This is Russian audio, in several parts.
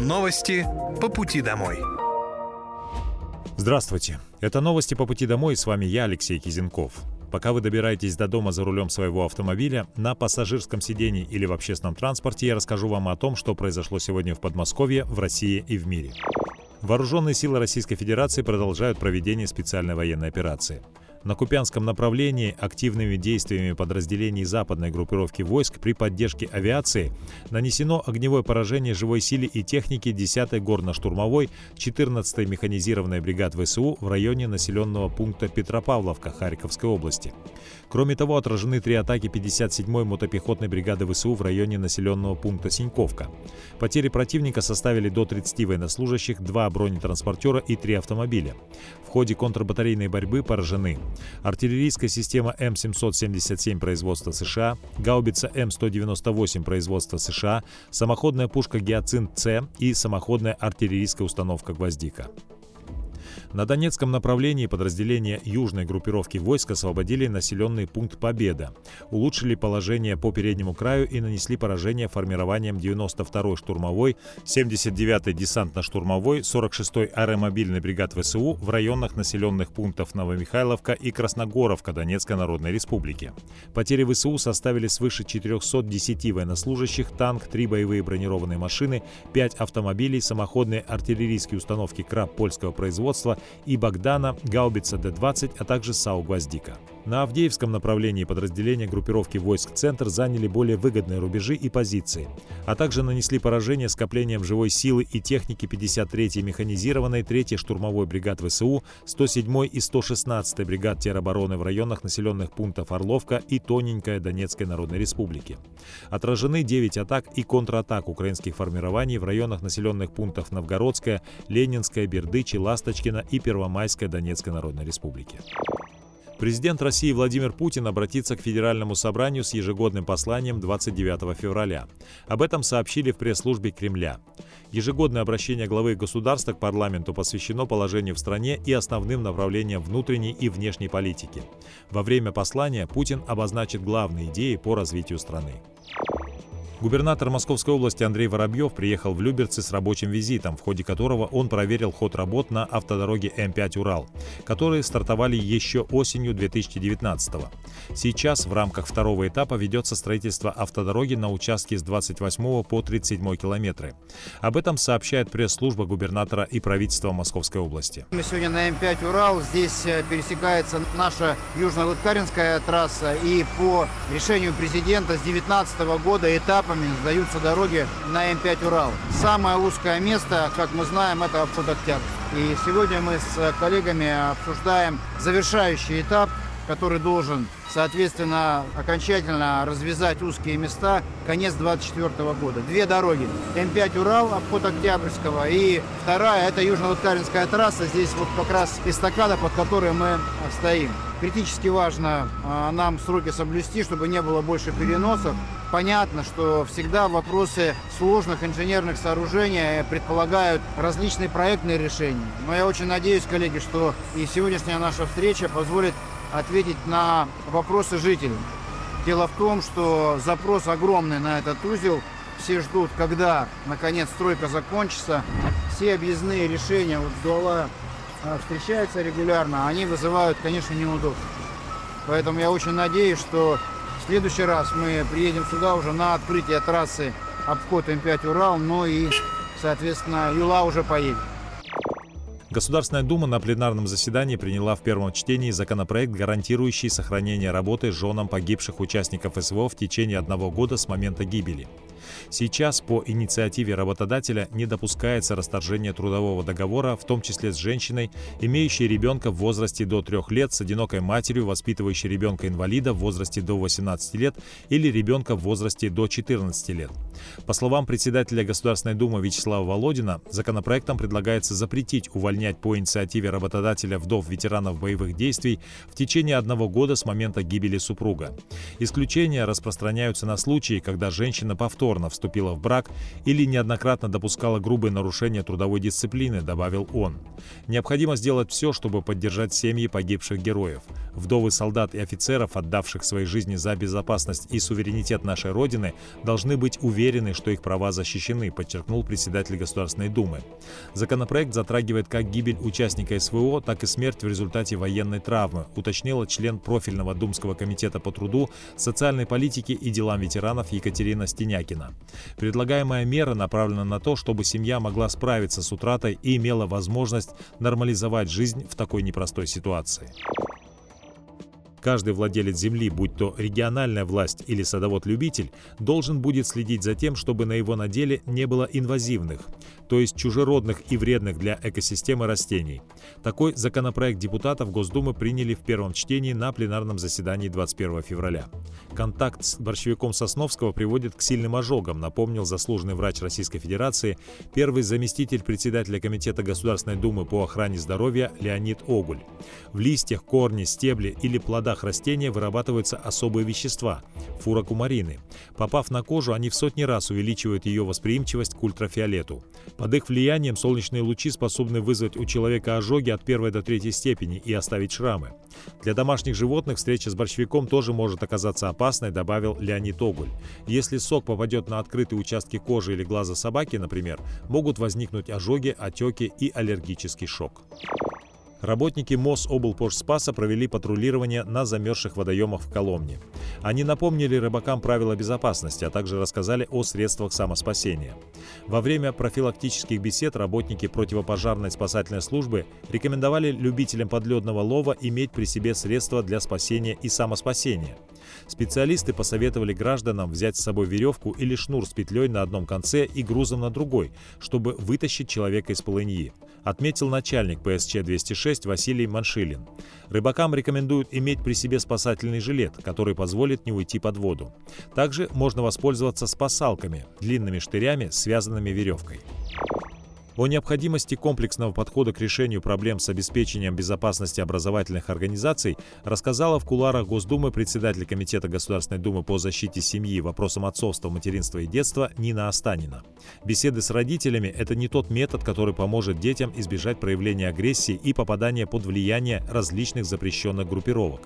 Новости по пути домой. Здравствуйте. Это новости по пути домой. С вами я, Алексей Кизенков. Пока вы добираетесь до дома за рулем своего автомобиля, на пассажирском сидении или в общественном транспорте я расскажу вам о том, что произошло сегодня в Подмосковье, в России и в мире. Вооруженные силы Российской Федерации продолжают проведение специальной военной операции. На Купянском направлении активными действиями подразделений западной группировки войск при поддержке авиации нанесено огневое поражение живой силе и техники 10-й горно-штурмовой 14-й механизированной бригад ВСУ в районе населенного пункта Петропавловка Харьковской области. Кроме того, отражены три атаки 57-й мотопехотной бригады ВСУ в районе населенного пункта Синьковка. Потери противника составили до 30 военнослужащих, два бронетранспортера и три автомобиля. В ходе контрбатарейной борьбы поражены артиллерийская система М777 производства США, гаубица М198 производства США, самоходная пушка «Гиацинт-С» и самоходная артиллерийская установка «Гвоздика». На Донецком направлении подразделения южной группировки войск освободили населенный пункт Победа, улучшили положение по переднему краю и нанесли поражение формированием 92-й штурмовой, 79-й десантно-штурмовой, 46-й аэромобильной бригад ВСУ в районах населенных пунктов Новомихайловка и Красногоровка Донецкой Народной Республики. Потери ВСУ составили свыше 410 военнослужащих, танк, 3 боевые бронированные машины, 5 автомобилей, самоходные артиллерийские установки КРАП польского производства, и Богдана, гаубица Д-20, а также САУ «Гвоздика». На Авдеевском направлении подразделения группировки войск «Центр» заняли более выгодные рубежи и позиции, а также нанесли поражение скоплением живой силы и техники 53-й механизированной 3-й штурмовой бригад ВСУ, 107-й и 116-й бригад теробороны в районах населенных пунктов Орловка и Тоненькая Донецкой Народной Республики. Отражены 9 атак и контратак украинских формирований в районах населенных пунктов Новгородская, Ленинская, Бердычи, Ласточкина и Первомайская Донецкой Народной Республики. Президент России Владимир Путин обратится к Федеральному собранию с ежегодным посланием 29 февраля. Об этом сообщили в пресс-службе Кремля. Ежегодное обращение главы государства к парламенту посвящено положению в стране и основным направлениям внутренней и внешней политики. Во время послания Путин обозначит главные идеи по развитию страны. Губернатор Московской области Андрей Воробьев приехал в Люберцы с рабочим визитом, в ходе которого он проверил ход работ на автодороге М5 «Урал», которые стартовали еще осенью 2019 -го. Сейчас в рамках второго этапа ведется строительство автодороги на участке с 28 по 37 километры. Об этом сообщает пресс-служба губернатора и правительства Московской области. Мы сегодня на М5 «Урал». Здесь э, пересекается наша Южно-Лыткаринская трасса. И по решению президента с 2019 года этап этапами сдаются дороги на М5 Урал. Самое узкое место, как мы знаем, это обход Октябрь. И сегодня мы с коллегами обсуждаем завершающий этап, который должен, соответственно, окончательно развязать узкие места конец 2024 года. Две дороги. М5 Урал, обход Октябрьского, и вторая, это Южно-Лыткаринская трасса. Здесь вот как раз эстакада, под которой мы стоим. Критически важно а, нам сроки соблюсти, чтобы не было больше переносов. Понятно, что всегда вопросы сложных инженерных сооружений предполагают различные проектные решения. Но я очень надеюсь, коллеги, что и сегодняшняя наша встреча позволит ответить на вопросы жителей. Дело в том, что запрос огромный на этот узел. Все ждут, когда, наконец, стройка закончится. Все объездные решения, вот Дуала а, встречаются регулярно, они вызывают, конечно, неудобства. Поэтому я очень надеюсь, что следующий раз мы приедем сюда уже на открытие трассы обход М5 Урал, но и, соответственно, Юла уже поедет. Государственная Дума на пленарном заседании приняла в первом чтении законопроект, гарантирующий сохранение работы женам погибших участников СВО в течение одного года с момента гибели. Сейчас по инициативе работодателя не допускается расторжение трудового договора, в том числе с женщиной, имеющей ребенка в возрасте до 3 лет, с одинокой матерью, воспитывающей ребенка-инвалида в возрасте до 18 лет или ребенка в возрасте до 14 лет. По словам председателя Государственной Думы Вячеслава Володина, законопроектом предлагается запретить увольнять по инициативе работодателя вдов ветеранов боевых действий в течение одного года с момента гибели супруга. Исключения распространяются на случаи, когда женщина повторно повторно вступила в брак или неоднократно допускала грубые нарушения трудовой дисциплины, добавил он. Необходимо сделать все, чтобы поддержать семьи погибших героев. Вдовы солдат и офицеров, отдавших свои жизни за безопасность и суверенитет нашей Родины, должны быть уверены, что их права защищены, подчеркнул председатель Государственной Думы. Законопроект затрагивает как гибель участника СВО, так и смерть в результате военной травмы, уточнила член профильного Думского комитета по труду, социальной политике и делам ветеранов Екатерина Стенякина. Предлагаемая мера направлена на то, чтобы семья могла справиться с утратой и имела возможность нормализовать жизнь в такой непростой ситуации. Каждый владелец земли, будь то региональная власть или садовод-любитель, должен будет следить за тем, чтобы на его наделе не было инвазивных, то есть чужеродных и вредных для экосистемы растений. Такой законопроект депутатов Госдумы приняли в первом чтении на пленарном заседании 21 февраля. Контакт с борщевиком Сосновского приводит к сильным ожогам, напомнил заслуженный врач Российской Федерации, первый заместитель председателя Комитета Государственной Думы по охране здоровья Леонид Огуль. В листьях, корне, стебле или плодах растения вырабатываются особые вещества – фурокумарины. Попав на кожу, они в сотни раз увеличивают ее восприимчивость к ультрафиолету. Под их влиянием солнечные лучи способны вызвать у человека ожоги от первой до третьей степени и оставить шрамы. Для домашних животных встреча с борщевиком тоже может оказаться опасной, добавил Леонид Огуль. Если сок попадет на открытые участки кожи или глаза собаки, например, могут возникнуть ожоги, отеки и аллергический шок. Работники МОЗ облпожспаса провели патрулирование на замерзших водоемах в Коломне. Они напомнили рыбакам правила безопасности, а также рассказали о средствах самоспасения. Во время профилактических бесед работники противопожарной спасательной службы рекомендовали любителям подледного лова иметь при себе средства для спасения и самоспасения. Специалисты посоветовали гражданам взять с собой веревку или шнур с петлей на одном конце и грузом на другой, чтобы вытащить человека из полыньи отметил начальник ПСЧ-206 Василий Маншилин. Рыбакам рекомендуют иметь при себе спасательный жилет, который позволит не уйти под воду. Также можно воспользоваться спасалками, длинными штырями, связанными веревкой. О необходимости комплексного подхода к решению проблем с обеспечением безопасности образовательных организаций рассказала в куларах Госдумы председатель Комитета Государственной Думы по защите семьи, вопросам отцовства, материнства и детства Нина Останина. Беседы с родителями – это не тот метод, который поможет детям избежать проявления агрессии и попадания под влияние различных запрещенных группировок.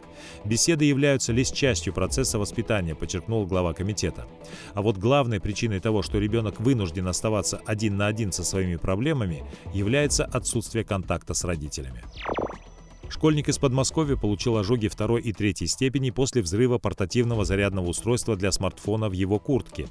Беседы являются лишь частью процесса воспитания, подчеркнул глава комитета. А вот главной причиной того, что ребенок вынужден оставаться один на один со своими проблемами, проблемами является отсутствие контакта с родителями. Школьник из Подмосковья получил ожоги второй и третьей степени после взрыва портативного зарядного устройства для смартфона в его куртке.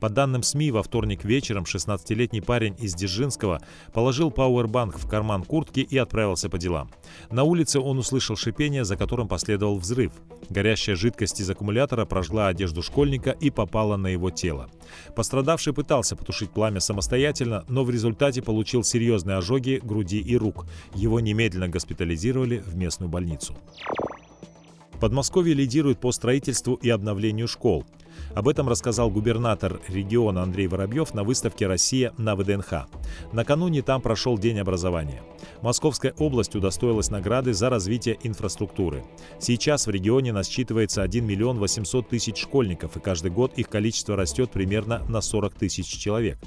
По данным СМИ, во вторник вечером 16-летний парень из Дзержинского положил пауэрбанк в карман куртки и отправился по делам. На улице он услышал шипение, за которым последовал взрыв. Горящая жидкость из аккумулятора прожгла одежду школьника и попала на его тело. Пострадавший пытался потушить пламя самостоятельно, но в результате получил серьезные ожоги груди и рук. Его немедленно госпитализировали в местную больницу. Подмосковье лидирует по строительству и обновлению школ. Об этом рассказал губернатор региона Андрей Воробьев на выставке «Россия» на ВДНХ. Накануне там прошел День образования. Московская область удостоилась награды за развитие инфраструктуры. Сейчас в регионе насчитывается 1 миллион 800 тысяч школьников, и каждый год их количество растет примерно на 40 тысяч человек.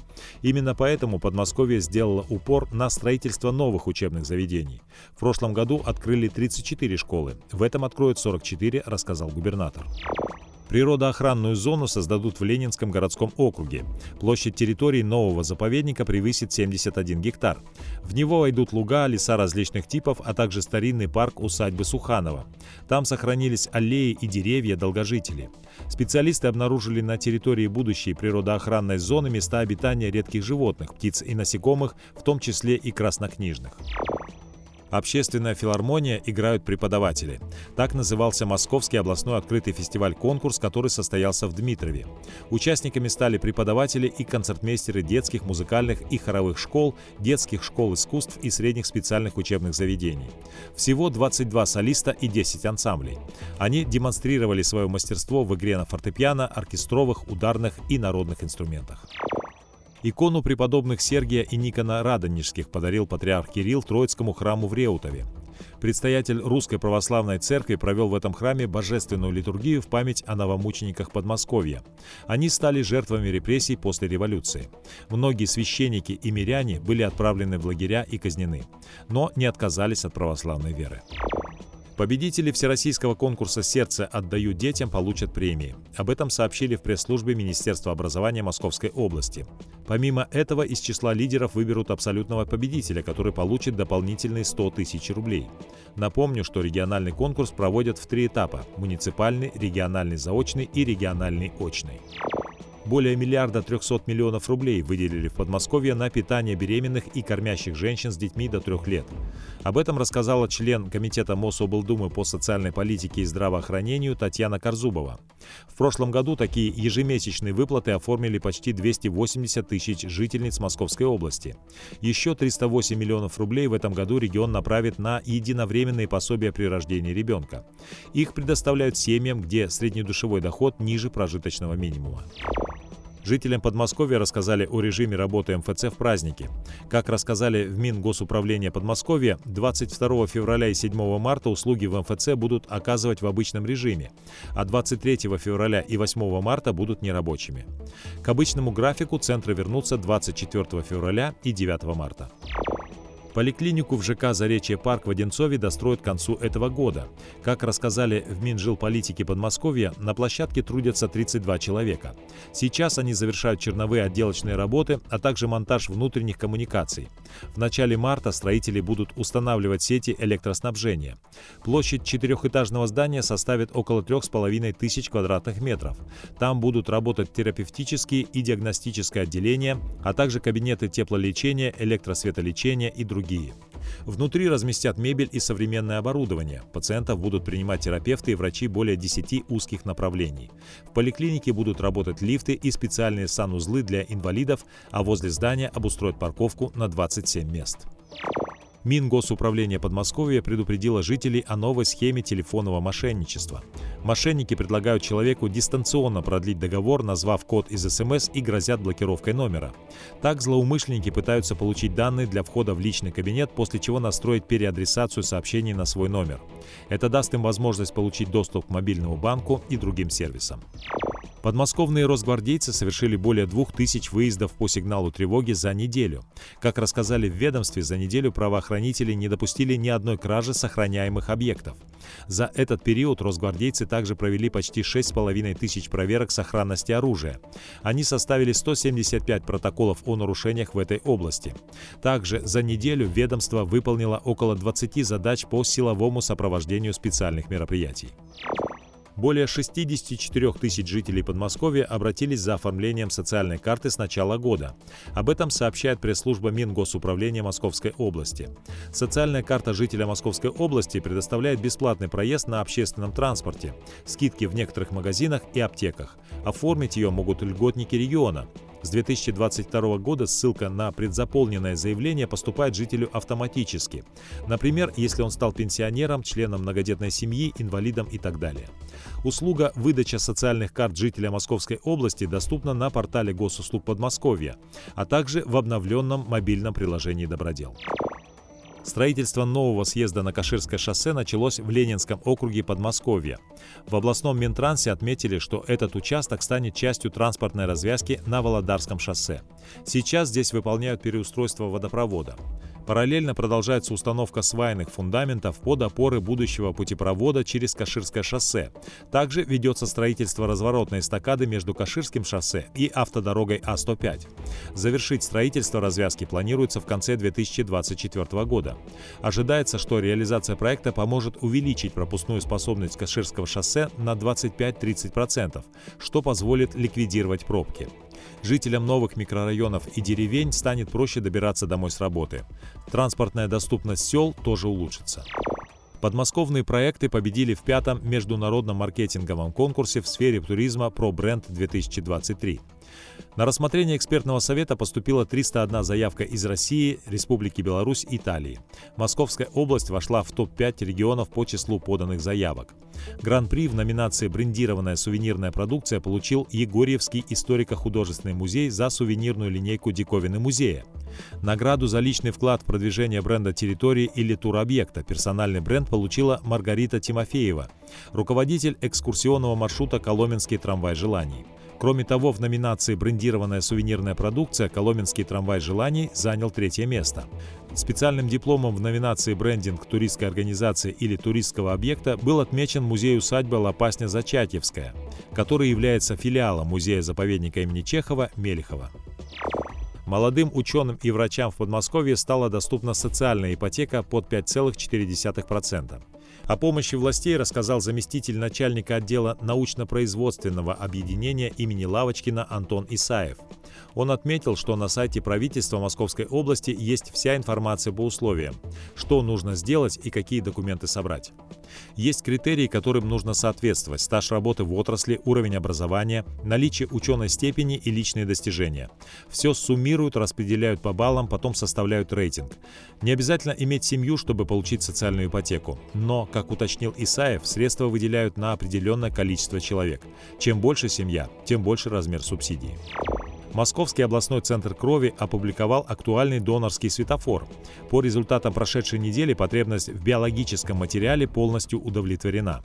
Именно поэтому Подмосковье сделало упор на строительство новых учебных заведений. В прошлом году открыли 34 школы. В этом откроют 44, рассказал губернатор. Природоохранную зону создадут в Ленинском городском округе. Площадь территории нового заповедника превысит 71 гектар. В него войдут луга, леса различных типов, а также старинный парк усадьбы Суханова. Там сохранились аллеи и деревья долгожителей. Специалисты обнаружили на территории будущей природоохранной зоны места обитания редких животных, птиц и насекомых, в том числе и краснокнижных. Общественная филармония играют преподаватели. Так назывался Московский областной открытый фестиваль-конкурс, который состоялся в Дмитрове. Участниками стали преподаватели и концертмейстеры детских, музыкальных и хоровых школ, детских школ искусств и средних специальных учебных заведений. Всего 22 солиста и 10 ансамблей. Они демонстрировали свое мастерство в игре на фортепиано, оркестровых, ударных и народных инструментах. Икону преподобных Сергия и Никона Радонежских подарил патриарх Кирилл Троицкому храму в Реутове. Предстоятель Русской Православной Церкви провел в этом храме божественную литургию в память о новомучениках Подмосковья. Они стали жертвами репрессий после революции. Многие священники и миряне были отправлены в лагеря и казнены, но не отказались от православной веры. Победители Всероссийского конкурса «Сердце отдаю детям» получат премии. Об этом сообщили в пресс-службе Министерства образования Московской области. Помимо этого, из числа лидеров выберут абсолютного победителя, который получит дополнительные 100 тысяч рублей. Напомню, что региональный конкурс проводят в три этапа – муниципальный, региональный заочный и региональный очный. Более миллиарда 300 миллионов рублей выделили в Подмосковье на питание беременных и кормящих женщин с детьми до трех лет. Об этом рассказала член Комитета Мособлдумы по социальной политике и здравоохранению Татьяна Корзубова. В прошлом году такие ежемесячные выплаты оформили почти 280 тысяч жительниц Московской области. Еще 308 миллионов рублей в этом году регион направит на единовременные пособия при рождении ребенка. Их предоставляют семьям, где среднедушевой доход ниже прожиточного минимума. Жителям Подмосковья рассказали о режиме работы МФЦ в праздники. Как рассказали в Мингосуправления Подмосковья, 22 февраля и 7 марта услуги в МФЦ будут оказывать в обычном режиме, а 23 февраля и 8 марта будут нерабочими. К обычному графику центры вернутся 24 февраля и 9 марта. Поликлинику в ЖК «Заречье парк» в Одинцове достроят к концу этого года. Как рассказали в Минжилполитике Подмосковья, на площадке трудятся 32 человека. Сейчас они завершают черновые отделочные работы, а также монтаж внутренних коммуникаций. В начале марта строители будут устанавливать сети электроснабжения. Площадь четырехэтажного здания составит около 3,5 тысяч квадратных метров. Там будут работать терапевтические и диагностическое отделения, а также кабинеты теплолечения, электросветолечения и другие другие. Внутри разместят мебель и современное оборудование. Пациентов будут принимать терапевты и врачи более 10 узких направлений. В поликлинике будут работать лифты и специальные санузлы для инвалидов, а возле здания обустроят парковку на 27 мест. Мингосуправление Подмосковья предупредило жителей о новой схеме телефонного мошенничества. Мошенники предлагают человеку дистанционно продлить договор, назвав код из СМС и грозят блокировкой номера. Так злоумышленники пытаются получить данные для входа в личный кабинет, после чего настроить переадресацию сообщений на свой номер. Это даст им возможность получить доступ к мобильному банку и другим сервисам. Подмосковные росгвардейцы совершили более двух тысяч выездов по сигналу тревоги за неделю. Как рассказали в ведомстве, за неделю правоохранители не допустили ни одной кражи сохраняемых объектов. За этот период росгвардейцы также провели почти 6,5 тысяч проверок сохранности оружия. Они составили 175 протоколов о нарушениях в этой области. Также за неделю ведомство выполнило около 20 задач по силовому сопровождению специальных мероприятий. Более 64 тысяч жителей Подмосковья обратились за оформлением социальной карты с начала года. Об этом сообщает пресс-служба Мингосуправления Московской области. Социальная карта жителя Московской области предоставляет бесплатный проезд на общественном транспорте, скидки в некоторых магазинах и аптеках. Оформить ее могут льготники региона. С 2022 года ссылка на предзаполненное заявление поступает жителю автоматически. Например, если он стал пенсионером, членом многодетной семьи, инвалидом и так далее. Услуга выдача социальных карт жителя Московской области доступна на портале госуслуг Подмосковья, а также в обновленном мобильном приложении «Добродел». Строительство нового съезда на Каширское шоссе началось в Ленинском округе Подмосковья. В областном Минтрансе отметили, что этот участок станет частью транспортной развязки на Володарском шоссе. Сейчас здесь выполняют переустройство водопровода. Параллельно продолжается установка свайных фундаментов под опоры будущего путепровода через Каширское шоссе. Также ведется строительство разворотной эстакады между Каширским шоссе и автодорогой А105. Завершить строительство развязки планируется в конце 2024 года. Ожидается, что реализация проекта поможет увеличить пропускную способность Каширского шоссе на 25-30%, что позволит ликвидировать пробки. Жителям новых микрорайонов и деревень станет проще добираться домой с работы. Транспортная доступность сел тоже улучшится. Подмосковные проекты победили в пятом международном маркетинговом конкурсе в сфере туризма бренд 2023. На рассмотрение экспертного совета поступила 301 заявка из России, Республики Беларусь Италии. Московская область вошла в топ-5 регионов по числу поданных заявок. Гран-при в номинации «Брендированная сувенирная продукция» получил Егорьевский историко-художественный музей за сувенирную линейку диковины музея. Награду за личный вклад в продвижение бренда территории или туробъекта персональный бренд получила Маргарита Тимофеева, руководитель экскурсионного маршрута «Коломенский трамвай желаний». Кроме того, в номинации «Брендированная сувенирная продукция» Коломенский трамвай желаний занял третье место. Специальным дипломом в номинации «Брендинг туристской организации или туристского объекта» был отмечен музей-усадьба Лопасня-Зачатьевская, который является филиалом музея-заповедника имени Чехова Мелехова. Молодым ученым и врачам в Подмосковье стала доступна социальная ипотека под 5,4%. О помощи властей рассказал заместитель начальника отдела научно-производственного объединения имени Лавочкина Антон Исаев. Он отметил, что на сайте правительства Московской области есть вся информация по условиям, что нужно сделать и какие документы собрать. Есть критерии, которым нужно соответствовать – стаж работы в отрасли, уровень образования, наличие ученой степени и личные достижения. Все суммируют, распределяют по баллам, потом составляют рейтинг. Не обязательно иметь семью, чтобы получить социальную ипотеку. Но, как уточнил Исаев, средства выделяют на определенное количество человек. Чем больше семья, тем больше размер субсидии. Московский областной центр крови опубликовал актуальный донорский светофор. По результатам прошедшей недели потребность в биологическом материале полностью удовлетворена.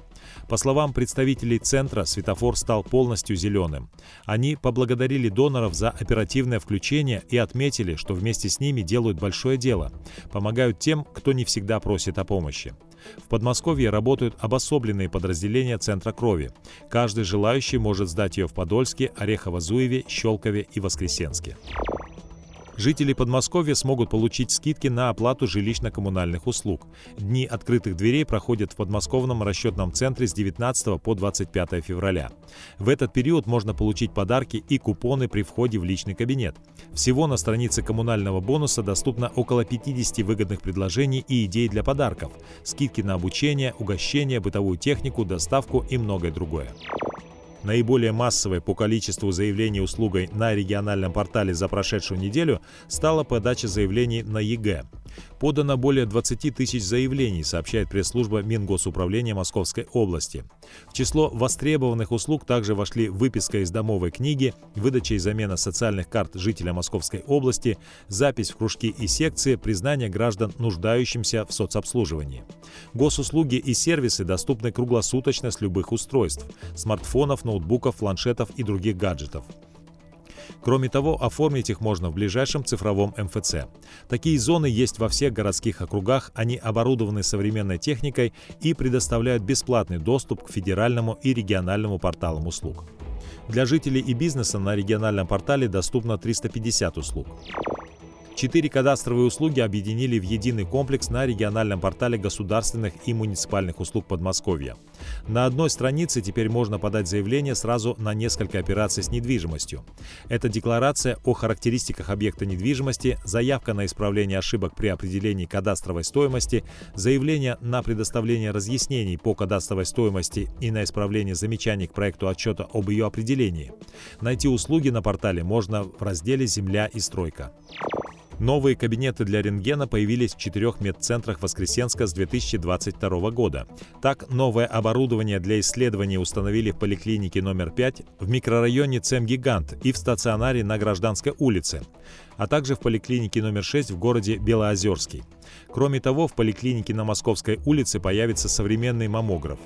По словам представителей центра, светофор стал полностью зеленым. Они поблагодарили доноров за оперативное включение и отметили, что вместе с ними делают большое дело. Помогают тем, кто не всегда просит о помощи. В Подмосковье работают обособленные подразделения Центра крови. Каждый желающий может сдать ее в Подольске, Орехово-Зуеве, Щелкове и Воскресенске жители Подмосковья смогут получить скидки на оплату жилищно-коммунальных услуг. Дни открытых дверей проходят в подмосковном расчетном центре с 19 по 25 февраля. В этот период можно получить подарки и купоны при входе в личный кабинет. Всего на странице коммунального бонуса доступно около 50 выгодных предложений и идей для подарков, скидки на обучение, угощение, бытовую технику, доставку и многое другое. Наиболее массовой по количеству заявлений услугой на региональном портале за прошедшую неделю стала подача заявлений на ЕГЭ. Подано более 20 тысяч заявлений, сообщает пресс-служба Мингосуправления Московской области. В число востребованных услуг также вошли выписка из домовой книги, выдача и замена социальных карт жителя Московской области, запись в кружки и секции, признание граждан, нуждающимся в соцобслуживании. Госуслуги и сервисы доступны круглосуточно с любых устройств – смартфонов, ноутбуков, планшетов и других гаджетов. Кроме того, оформить их можно в ближайшем цифровом МФЦ. Такие зоны есть во всех городских округах, они оборудованы современной техникой и предоставляют бесплатный доступ к федеральному и региональному порталам услуг. Для жителей и бизнеса на региональном портале доступно 350 услуг. Четыре кадастровые услуги объединили в единый комплекс на региональном портале государственных и муниципальных услуг Подмосковья. На одной странице теперь можно подать заявление сразу на несколько операций с недвижимостью. Это декларация о характеристиках объекта недвижимости, заявка на исправление ошибок при определении кадастровой стоимости, заявление на предоставление разъяснений по кадастровой стоимости и на исправление замечаний к проекту отчета об ее определении. Найти услуги на портале можно в разделе «Земля и стройка». Новые кабинеты для рентгена появились в четырех медцентрах Воскресенска с 2022 года. Так, новое оборудование для исследований установили в поликлинике номер 5 в микрорайоне Цем-Гигант и в стационаре на Гражданской улице, а также в поликлинике номер 6 в городе Белоозерский. Кроме того, в поликлинике на Московской улице появится современный маммограф.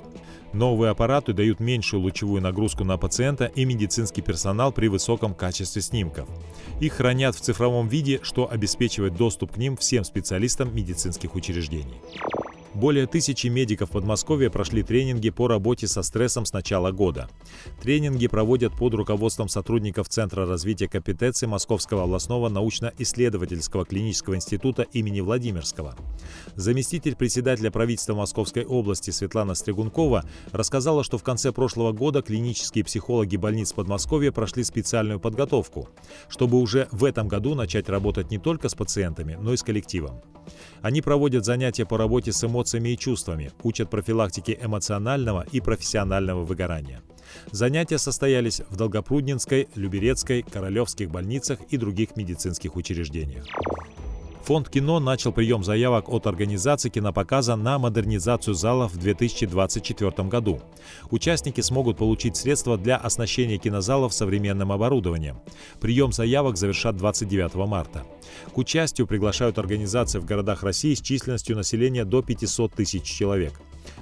Новые аппараты дают меньшую лучевую нагрузку на пациента и медицинский персонал при высоком качестве снимков. Их хранят в цифровом виде, что обеспечивает доступ к ним всем специалистам медицинских учреждений. Более тысячи медиков Подмосковья прошли тренинги по работе со стрессом с начала года. Тренинги проводят под руководством сотрудников Центра развития компетенций Московского областного научно-исследовательского клинического института имени Владимирского. Заместитель председателя правительства Московской области Светлана Стригункова рассказала, что в конце прошлого года клинические психологи больниц Подмосковья прошли специальную подготовку, чтобы уже в этом году начать работать не только с пациентами, но и с коллективом. Они проводят занятия по работе с эмоциями и чувствами, учат профилактике эмоционального и профессионального выгорания. Занятия состоялись в Долгопрудненской, Люберецкой, Королевских больницах и других медицинских учреждениях. Фонд кино начал прием заявок от организаций кинопоказа на модернизацию залов в 2024 году. Участники смогут получить средства для оснащения кинозалов современным оборудованием. Прием заявок завершат 29 марта. К участию приглашают организации в городах России с численностью населения до 500 тысяч человек.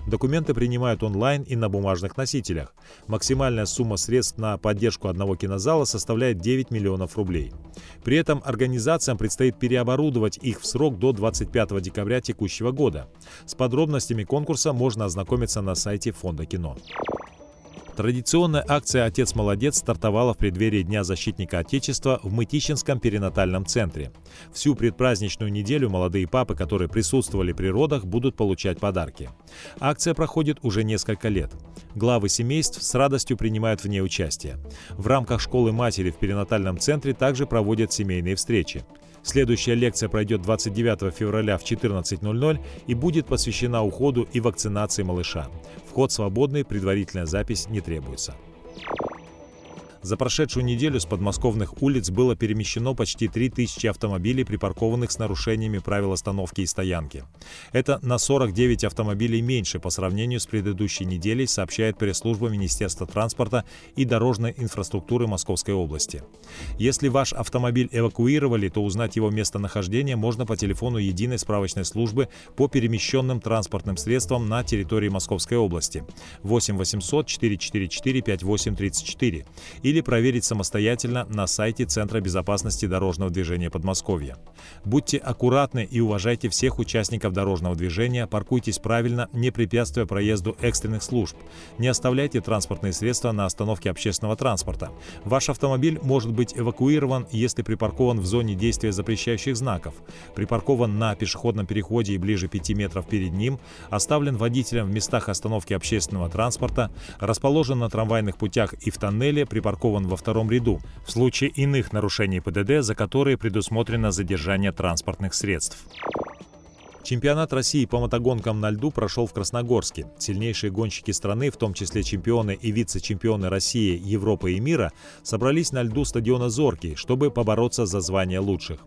Документы принимают онлайн и на бумажных носителях. Максимальная сумма средств на поддержку одного кинозала составляет 9 миллионов рублей. При этом организациям предстоит переоборудовать их в срок до 25 декабря текущего года. С подробностями конкурса можно ознакомиться на сайте Фонда кино. Традиционная акция «Отец молодец» стартовала в преддверии Дня защитника Отечества в Мытищинском перинатальном центре. Всю предпраздничную неделю молодые папы, которые присутствовали при родах, будут получать подарки. Акция проходит уже несколько лет. Главы семейств с радостью принимают в ней участие. В рамках школы матери в перинатальном центре также проводят семейные встречи. Следующая лекция пройдет 29 февраля в 14.00 и будет посвящена уходу и вакцинации малыша. Вход свободный, предварительная запись не требуется. За прошедшую неделю с подмосковных улиц было перемещено почти 3000 автомобилей, припаркованных с нарушениями правил остановки и стоянки. Это на 49 автомобилей меньше по сравнению с предыдущей неделей, сообщает пресс-служба Министерства транспорта и дорожной инфраструктуры Московской области. Если ваш автомобиль эвакуировали, то узнать его местонахождение можно по телефону единой справочной службы по перемещенным транспортным средствам на территории Московской области 8 800 444 5834 и или проверить самостоятельно на сайте Центра безопасности дорожного движения Подмосковья. Будьте аккуратны и уважайте всех участников дорожного движения, паркуйтесь правильно, не препятствуя проезду экстренных служб. Не оставляйте транспортные средства на остановке общественного транспорта. Ваш автомобиль может быть эвакуирован, если припаркован в зоне действия запрещающих знаков, припаркован на пешеходном переходе и ближе 5 метров перед ним, оставлен водителем в местах остановки общественного транспорта, расположен на трамвайных путях и в тоннеле, припаркован припаркован во втором ряду, в случае иных нарушений ПДД, за которые предусмотрено задержание транспортных средств. Чемпионат России по мотогонкам на льду прошел в Красногорске. Сильнейшие гонщики страны, в том числе чемпионы и вице-чемпионы России, Европы и мира, собрались на льду стадиона «Зоркий», чтобы побороться за звание лучших.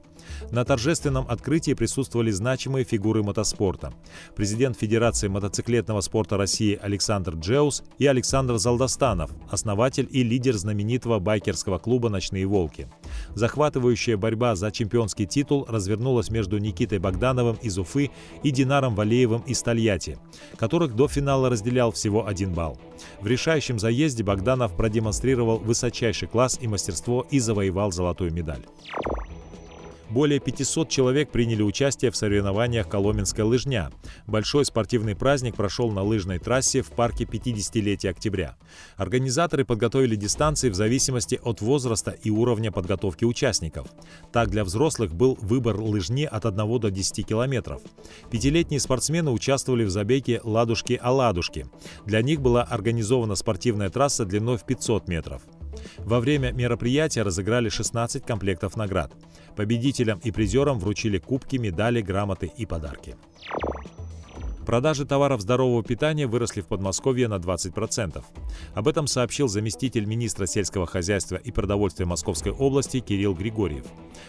На торжественном открытии присутствовали значимые фигуры мотоспорта. Президент Федерации мотоциклетного спорта России Александр Джеус и Александр Залдостанов, основатель и лидер знаменитого байкерского клуба «Ночные волки». Захватывающая борьба за чемпионский титул развернулась между Никитой Богдановым из Уфы и Динаром Валеевым из Тольятти, которых до финала разделял всего один балл. В решающем заезде Богданов продемонстрировал высочайший класс и мастерство и завоевал золотую медаль. Более 500 человек приняли участие в соревнованиях «Коломенская лыжня». Большой спортивный праздник прошел на лыжной трассе в парке 50-летия октября. Организаторы подготовили дистанции в зависимости от возраста и уровня подготовки участников. Так, для взрослых был выбор лыжни от 1 до 10 километров. Пятилетние спортсмены участвовали в забеге «Ладушки-Оладушки». Для них была организована спортивная трасса длиной в 500 метров. Во время мероприятия разыграли 16 комплектов наград. Победителям и призерам вручили кубки, медали, грамоты и подарки. Продажи товаров здорового питания выросли в Подмосковье на 20%. Об этом сообщил заместитель министра сельского хозяйства и продовольствия Московской области Кирилл Григорьев.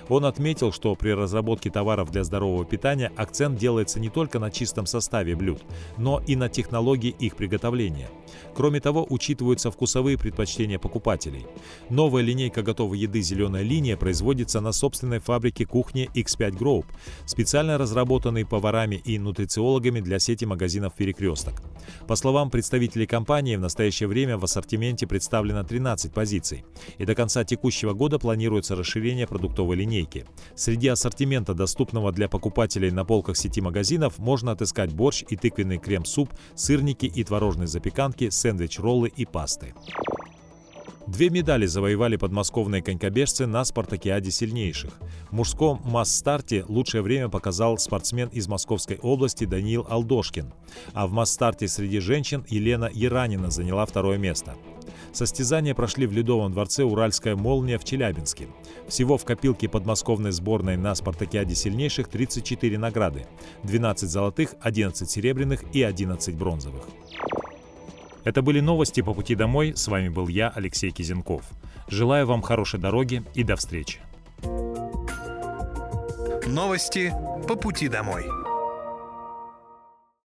Он отметил, что при разработке товаров для здорового питания акцент делается не только на чистом составе блюд, но и на технологии их приготовления. Кроме того, учитываются вкусовые предпочтения покупателей. Новая линейка готовой еды «Зеленая линия» производится на собственной фабрике кухни X5 Group, специально разработанной поварами и нутрициологами для сети магазинов «Перекресток». По словам представителей компании, в настоящее время в ассортименте представлено 13 позиций, и до конца текущего года планируется расширение продуктовой линейки. Среди ассортимента, доступного для покупателей на полках сети магазинов, можно отыскать борщ и тыквенный крем-суп, сырники и творожные запеканки, сэндвич-роллы и пасты. Две медали завоевали подмосковные конькобежцы на спартакиаде сильнейших. В мужском масс-старте лучшее время показал спортсмен из Московской области Даниил Алдошкин, а в масс-старте среди женщин Елена Яранина заняла второе место. Состязания прошли в Ледовом дворце «Уральская молния» в Челябинске. Всего в копилке подмосковной сборной на спартакиаде сильнейших 34 награды – 12 золотых, 11 серебряных и 11 бронзовых. Это были новости по пути домой. С вами был я, Алексей Кизенков. Желаю вам хорошей дороги и до встречи. Новости по пути домой.